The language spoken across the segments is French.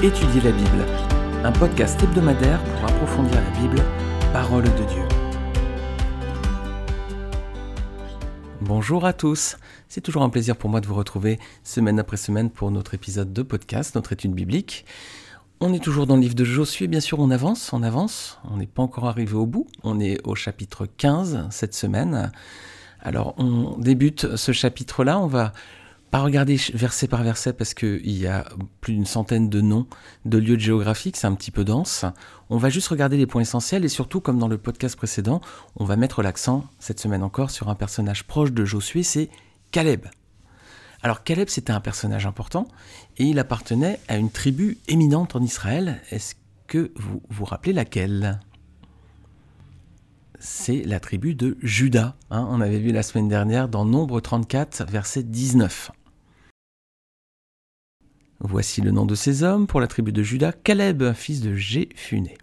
Étudier la Bible, un podcast hebdomadaire pour approfondir la Bible, parole de Dieu. Bonjour à tous, c'est toujours un plaisir pour moi de vous retrouver semaine après semaine pour notre épisode de podcast, notre étude biblique. On est toujours dans le livre de Josué, bien sûr, on avance, on avance, on n'est pas encore arrivé au bout, on est au chapitre 15 cette semaine. Alors on débute ce chapitre-là, on va pas regarder verset par verset parce qu'il y a plus d'une centaine de noms de lieux géographiques, c'est un petit peu dense. On va juste regarder les points essentiels et surtout, comme dans le podcast précédent, on va mettre l'accent, cette semaine encore, sur un personnage proche de Josué, c'est Caleb. Alors Caleb, c'était un personnage important et il appartenait à une tribu éminente en Israël. Est-ce que vous vous rappelez laquelle? C'est la tribu de Judas. Hein. on avait vu la semaine dernière dans Nombre 34, verset 19. Voici le nom de ces hommes pour la tribu de Judas, Caleb, fils de Jéphuné.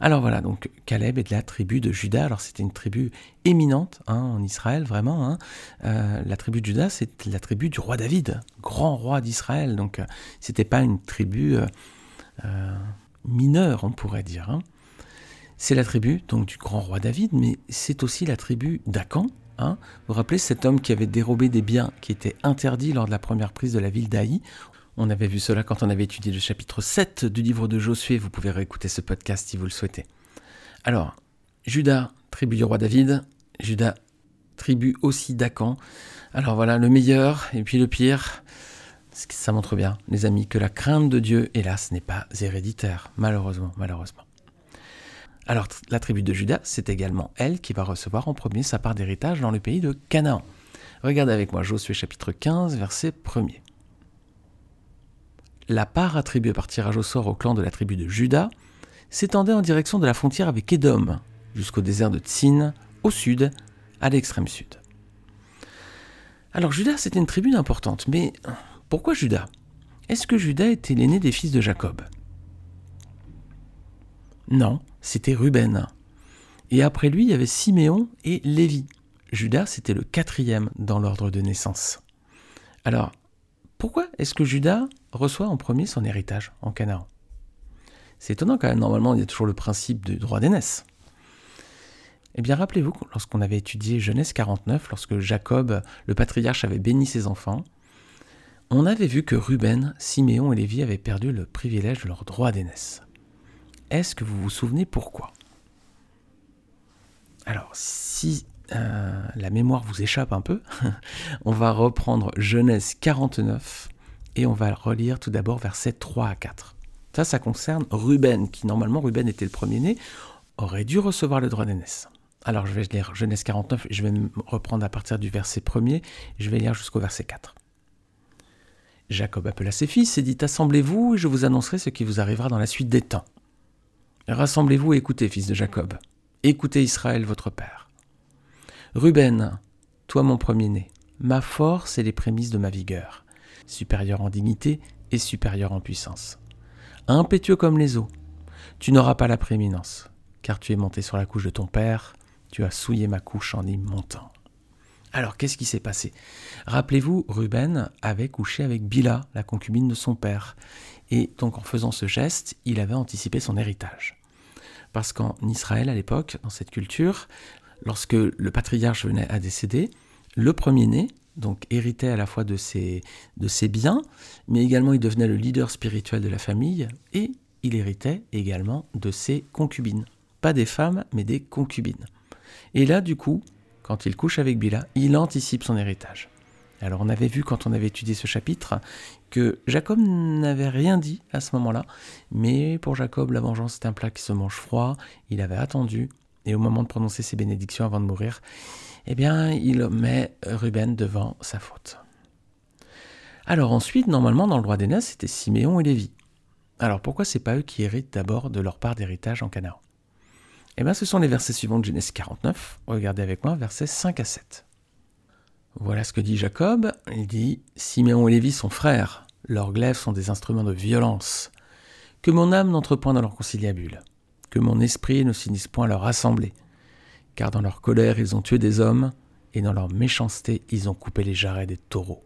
Alors voilà, donc Caleb est de la tribu de Judas. Alors c'était une tribu éminente hein, en Israël, vraiment. Hein. Euh, la tribu de Judas, c'est la tribu du roi David, grand roi d'Israël. Donc euh, c'était pas une tribu euh, mineure, on pourrait dire. Hein. C'est la tribu donc du grand roi David, mais c'est aussi la tribu d'Akan. Vous vous rappelez cet homme qui avait dérobé des biens qui étaient interdits lors de la première prise de la ville d'Aï? On avait vu cela quand on avait étudié le chapitre 7 du livre de Josué. Vous pouvez réécouter ce podcast si vous le souhaitez. Alors, Judas, tribu du roi David. Judas, tribu aussi d'Acan. Alors voilà, le meilleur et puis le pire. Ça montre bien, les amis, que la crainte de Dieu, hélas, n'est pas héréditaire. Malheureusement, malheureusement. Alors, la tribu de Judas, c'est également elle qui va recevoir en premier sa part d'héritage dans le pays de Canaan. Regardez avec moi Josué chapitre 15, verset 1er la part attribuée par tirage au sort au clan de la tribu de Juda s'étendait en direction de la frontière avec Édom, jusqu'au désert de Tsin, au sud, à l'extrême sud. Alors Judas, c'était une tribu importante, mais pourquoi Judas Est-ce que Judas était l'aîné des fils de Jacob? Non, c'était Ruben. Et après lui, il y avait Siméon et Lévi. Judas, c'était le quatrième dans l'ordre de naissance. Alors, pourquoi est-ce que Judas reçoit en premier son héritage en Canaan? C'est étonnant quand même, normalement il y a toujours le principe du droit d'aînesse. Eh bien rappelez-vous, lorsqu'on avait étudié Genèse 49, lorsque Jacob, le patriarche, avait béni ses enfants, on avait vu que Ruben, Siméon et Lévi avaient perdu le privilège de leur droit d'aînesse. Est-ce que vous vous souvenez pourquoi? Alors, si euh, la mémoire vous échappe un peu, on va reprendre Genèse 49 et on va relire tout d'abord versets 3 à 4. Ça, ça concerne Ruben, qui normalement, Ruben était le premier-né, aurait dû recevoir le droit d'aînesse. Alors je vais lire Genèse 49, je vais reprendre à partir du verset 1er, je vais lire jusqu'au verset 4. Jacob appela ses fils et dit Assemblez-vous et je vous annoncerai ce qui vous arrivera dans la suite des temps. Rassemblez-vous et écoutez, fils de Jacob. Écoutez Israël, votre père. Ruben, toi mon premier-né, ma force et les prémices de ma vigueur, supérieur en dignité et supérieur en puissance. Impétueux comme les eaux, tu n'auras pas la prééminence, car tu es monté sur la couche de ton père, tu as souillé ma couche en y montant. Alors qu'est-ce qui s'est passé? Rappelez-vous, Ruben avait couché avec Bila, la concubine de son père, et donc en faisant ce geste, il avait anticipé son héritage. Parce qu'en Israël à l'époque, dans cette culture, lorsque le patriarche venait à décéder, le premier-né, donc héritait à la fois de ses, de ses biens, mais également il devenait le leader spirituel de la famille, et il héritait également de ses concubines. Pas des femmes, mais des concubines. Et là, du coup, quand il couche avec Bila, il anticipe son héritage. Alors on avait vu quand on avait étudié ce chapitre que Jacob n'avait rien dit à ce moment-là, mais pour Jacob la vengeance est un plat qui se mange froid, il avait attendu, et au moment de prononcer ses bénédictions avant de mourir, eh bien, il met Ruben devant sa faute. Alors ensuite, normalement, dans le droit d'aînesse, c'était Siméon et Lévi. Alors pourquoi c'est pas eux qui héritent d'abord de leur part d'héritage en Canaan? Eh bien, ce sont les versets suivants de Genèse 49. Regardez avec moi, versets 5 à 7. Voilà ce que dit Jacob. Il dit Siméon et Lévi sont frères. Leurs glaives sont des instruments de violence. Que mon âme n'entre point dans leur conciliabule que mon esprit ne s'unisse point à leur assemblée. Car dans leur colère ils ont tué des hommes, et dans leur méchanceté ils ont coupé les jarrets des taureaux.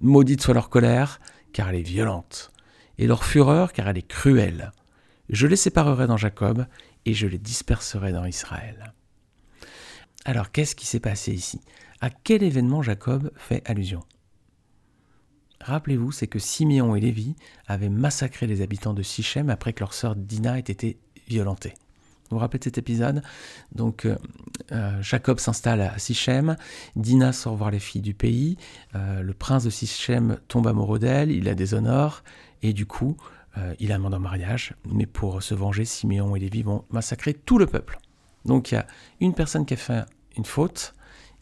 Maudite soit leur colère, car elle est violente, et leur fureur, car elle est cruelle. Je les séparerai dans Jacob, et je les disperserai dans Israël. Alors, qu'est-ce qui s'est passé ici? À quel événement Jacob fait allusion? Rappelez-vous, c'est que Siméon et Lévi avaient massacré les habitants de Sichem après que leur sœur Dina ait été violentée. Vous vous rappelez de cet épisode? Donc, euh, euh, Jacob s'installe à Sichem, Dina sort voir les filles du pays, euh, le prince de Sichem tombe amoureux d'elle, il la déshonore, et du coup, il la demande en mariage, mais pour se venger, Siméon et Lévi vont massacrer tout le peuple. Donc, il y a une personne qui a fait une faute,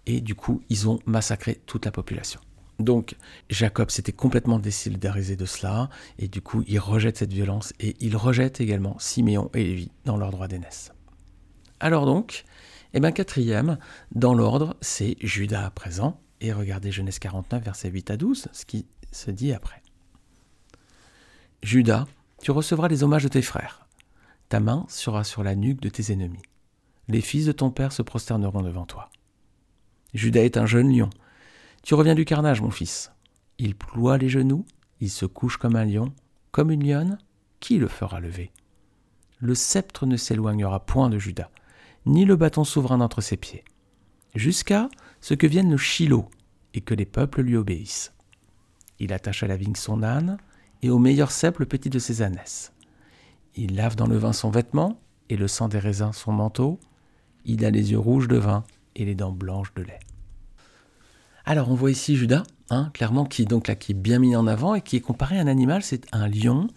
et du coup, ils ont massacré toute la population. Donc Jacob s'était complètement désolidarisé de cela, et du coup il rejette cette violence, et il rejette également Siméon et Lévi dans leur droit d'aînesse. Alors donc, eh bien quatrième, dans l'ordre, c'est Judas à présent, et regardez Genèse 49, versets 8 à 12, ce qui se dit après. Judas, tu recevras les hommages de tes frères. Ta main sera sur la nuque de tes ennemis. Les fils de ton père se prosterneront devant toi. Judas est un jeune lion, tu reviens du carnage, mon fils. Il ploie les genoux, il se couche comme un lion, comme une lionne. Qui le fera lever? Le sceptre ne s'éloignera point de Judas, ni le bâton souverain d'entre ses pieds, jusqu'à ce que vienne le Shiloh et que les peuples lui obéissent. Il attache à la vigne son âne, et au meilleur cep le petit de ses ânesses. Il lave dans le vin son vêtement, et le sang des raisins son manteau. Il a les yeux rouges de vin et les dents blanches de lait. Alors on voit ici Judas, hein, clairement, qui, donc qui est bien mis en avant et qui est comparé à un animal, c'est un lion.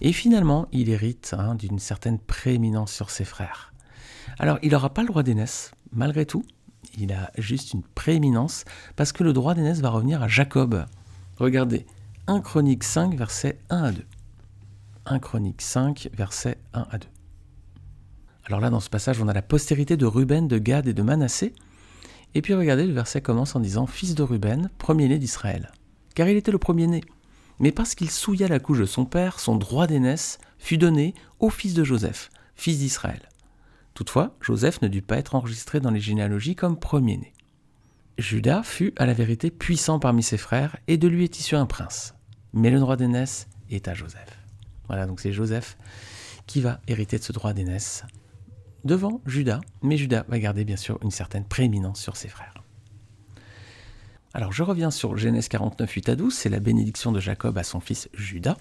Et finalement, il hérite hein, d'une certaine prééminence sur ses frères. Alors il n'aura pas le droit d'aînesse, malgré tout. Il a juste une prééminence parce que le droit d'aînesse va revenir à Jacob. Regardez, 1 Chronique 5, versets 1 à 2. 1 Chronique 5, versets 1 à 2. Alors là, dans ce passage, on a la postérité de Ruben, de Gad et de Manassé et puis regardez, le verset commence en disant Fils de Ruben, premier-né d'Israël. Car il était le premier-né. Mais parce qu'il souilla la couche de son père, son droit d'aînesse fut donné au fils de Joseph, fils d'Israël. Toutefois, Joseph ne dut pas être enregistré dans les généalogies comme premier-né. Judas fut à la vérité puissant parmi ses frères, et de lui est issu un prince. Mais le droit d'aînesse est à Joseph. Voilà, donc c'est Joseph qui va hériter de ce droit d'aînesse devant Judas, mais Judas va garder bien sûr une certaine prééminence sur ses frères. Alors je reviens sur Genèse 49, 8 à 12, c'est la bénédiction de Jacob à son fils Judas.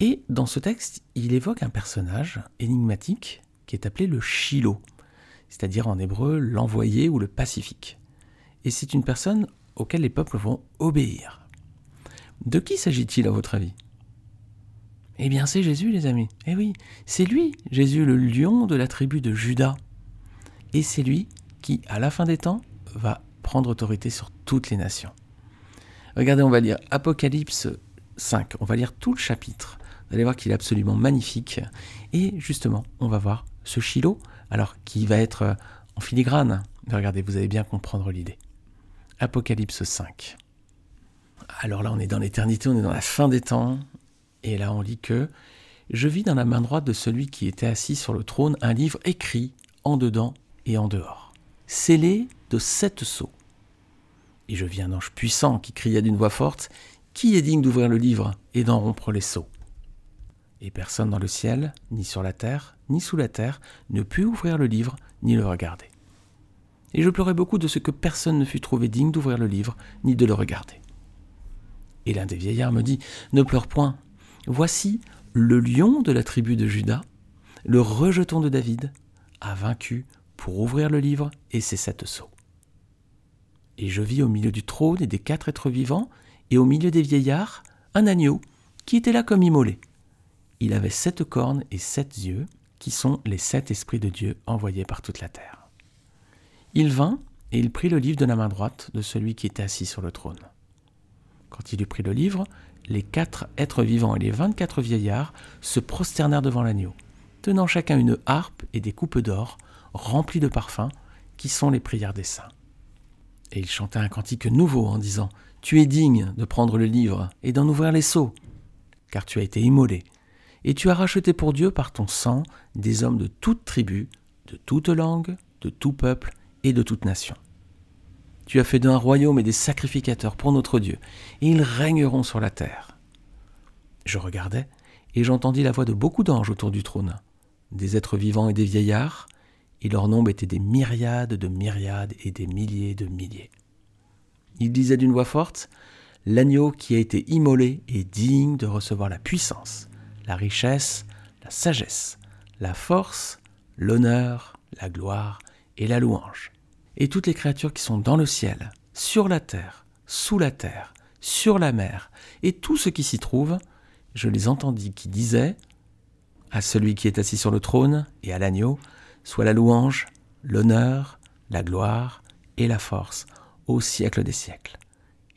Et dans ce texte, il évoque un personnage énigmatique qui est appelé le Shiloh, c'est-à-dire en hébreu l'envoyé ou le pacifique. Et c'est une personne auquel les peuples vont obéir. De qui s'agit-il à votre avis? Eh bien, c'est Jésus, les amis. Eh oui, c'est lui, Jésus, le lion de la tribu de Judas. Et c'est lui qui, à la fin des temps, va prendre autorité sur toutes les nations. Regardez, on va lire Apocalypse 5. On va lire tout le chapitre. Vous allez voir qu'il est absolument magnifique. Et justement, on va voir ce Shiloh, alors qui va être euh, en filigrane. Regardez, vous allez bien comprendre l'idée. Apocalypse 5. Alors là, on est dans l'éternité, on est dans la fin des temps, et là, on lit que Je vis dans la main droite de celui qui était assis sur le trône un livre écrit en dedans et en dehors, scellé de sept sceaux. Et je vis un ange puissant qui cria d'une voix forte Qui est digne d'ouvrir le livre et d'en rompre les sceaux? Et personne dans le ciel, ni sur la terre, ni sous la terre, ne put ouvrir le livre ni le regarder. Et je pleurais beaucoup de ce que personne ne fut trouvé digne d'ouvrir le livre ni de le regarder. Et l'un des vieillards me dit Ne pleure point, Voici le lion de la tribu de Judas, le rejeton de David, a vaincu pour ouvrir le livre et ses sept sceaux. Et je vis au milieu du trône et des quatre êtres vivants, et au milieu des vieillards, un agneau qui était là comme immolé. Il avait sept cornes et sept yeux, qui sont les sept esprits de Dieu envoyés par toute la terre. Il vint et il prit le livre de la main droite de celui qui était assis sur le trône. Quand il eut pris le livre, les quatre êtres vivants et les vingt-quatre vieillards se prosternèrent devant l'agneau, tenant chacun une harpe et des coupes d'or remplies de parfums, qui sont les prières des saints. Et ils chantaient un cantique nouveau en disant Tu es digne de prendre le livre et d'en ouvrir les seaux, car tu as été immolé, et tu as racheté pour Dieu par ton sang des hommes de toute tribu, de toute langue, de tout peuple et de toute nation. Tu as fait d'un royaume et des sacrificateurs pour notre Dieu, et ils régneront sur la terre. Je regardais, et j'entendis la voix de beaucoup d'anges autour du trône, des êtres vivants et des vieillards, et leur nombre était des myriades de myriades et des milliers de milliers. Ils disaient d'une voix forte, L'agneau qui a été immolé est digne de recevoir la puissance, la richesse, la sagesse, la force, l'honneur, la gloire et la louange. Et toutes les créatures qui sont dans le ciel, sur la terre, sous la terre, sur la mer, et tout ce qui s'y trouve, je les entendis qui disaient à celui qui est assis sur le trône et à l'agneau, soit la louange, l'honneur, la gloire et la force au siècle des siècles.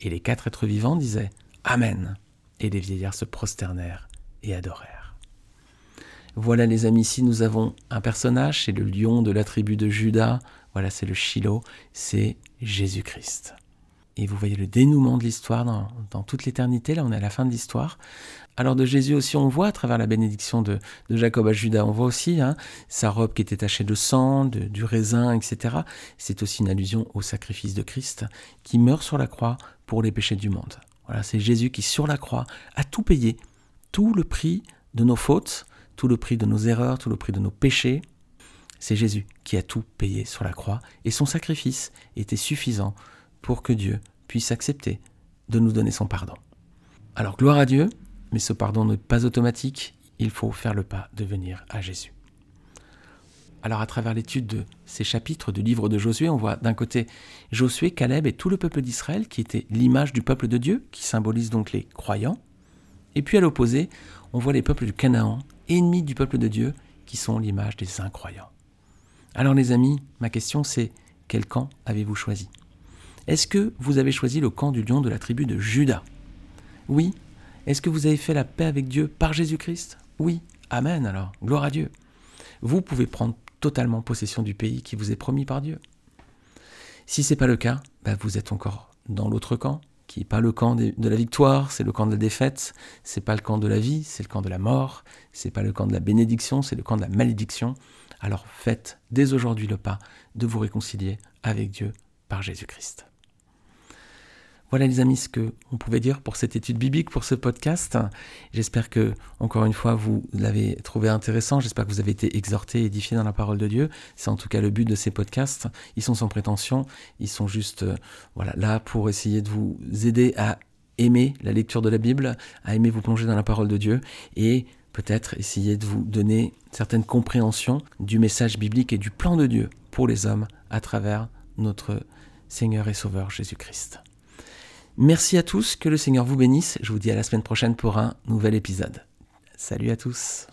Et les quatre êtres vivants disaient Amen. Et les vieillards se prosternèrent et adorèrent. Voilà les amis, ici nous avons un personnage, c'est le lion de la tribu de Judas, voilà c'est le Shiloh, c'est Jésus-Christ. Et vous voyez le dénouement de l'histoire dans, toute l'éternité. Là, on est à la fin de l'histoire. Alors de Jésus aussi, on voit à travers la bénédiction de, Jacob à Judas, on voit aussi hein, sa robe qui était tachée de sang, du raisin, etc. C'est aussi une allusion au sacrifice de Christ qui meurt sur la croix pour les péchés du monde. Voilà, c'est Jésus qui sur la croix a tout payé, tout le prix de nos fautes, tout le prix de nos erreurs, tout le prix de nos péchés. C'est Jésus qui a tout payé sur la croix et son sacrifice était suffisant pour que Dieu puisse accepter de nous donner son pardon. Alors gloire à Dieu, mais ce pardon n'est pas automatique, il faut faire le pas de venir à Jésus. Alors à travers l'étude de ces chapitres du livre de Josué, on voit d'un côté Josué, Caleb et tout le peuple d'Israël qui était l'image du peuple de Dieu, qui symbolise donc les croyants. Et puis à l'opposé, on voit les peuples du Canaan, ennemis du peuple de Dieu, qui sont l'image des incroyants. Alors les amis, ma question c'est quel camp avez-vous choisi? Est-ce que vous avez choisi le camp du lion de la tribu de Judas Oui. Est-ce que vous avez fait la paix avec Dieu par Jésus-Christ? Oui. Amen alors. Gloire à Dieu. Vous pouvez prendre totalement possession du pays qui vous est promis par Dieu. Si ce n'est pas le cas, bah, vous êtes encore dans l'autre camp, qui n'est pas le camp de la victoire, c'est le camp de la défaite, c'est pas le camp de la vie, c'est le camp de la mort, c'est pas le camp de la bénédiction, c'est le camp de la malédiction. Alors faites dès aujourd'hui le pas de vous réconcilier avec Dieu par Jésus-Christ. Voilà les amis ce que on pouvait dire pour cette étude biblique, pour ce podcast. J'espère que, encore une fois, vous l'avez trouvé intéressant. J'espère que vous avez été exhortés, édifiés dans la parole de Dieu. C'est en tout cas le but de ces podcasts. Ils sont sans prétention. Ils sont juste euh, voilà, là pour essayer de vous aider à aimer la lecture de la Bible, à aimer vous plonger dans la parole de Dieu et peut-être essayer de vous donner certaines compréhensions du message biblique et du plan de Dieu pour les hommes à travers notre Seigneur et Sauveur Jésus-Christ. Merci à tous, que le Seigneur vous bénisse. Je vous dis à la semaine prochaine pour un nouvel épisode. Salut à tous.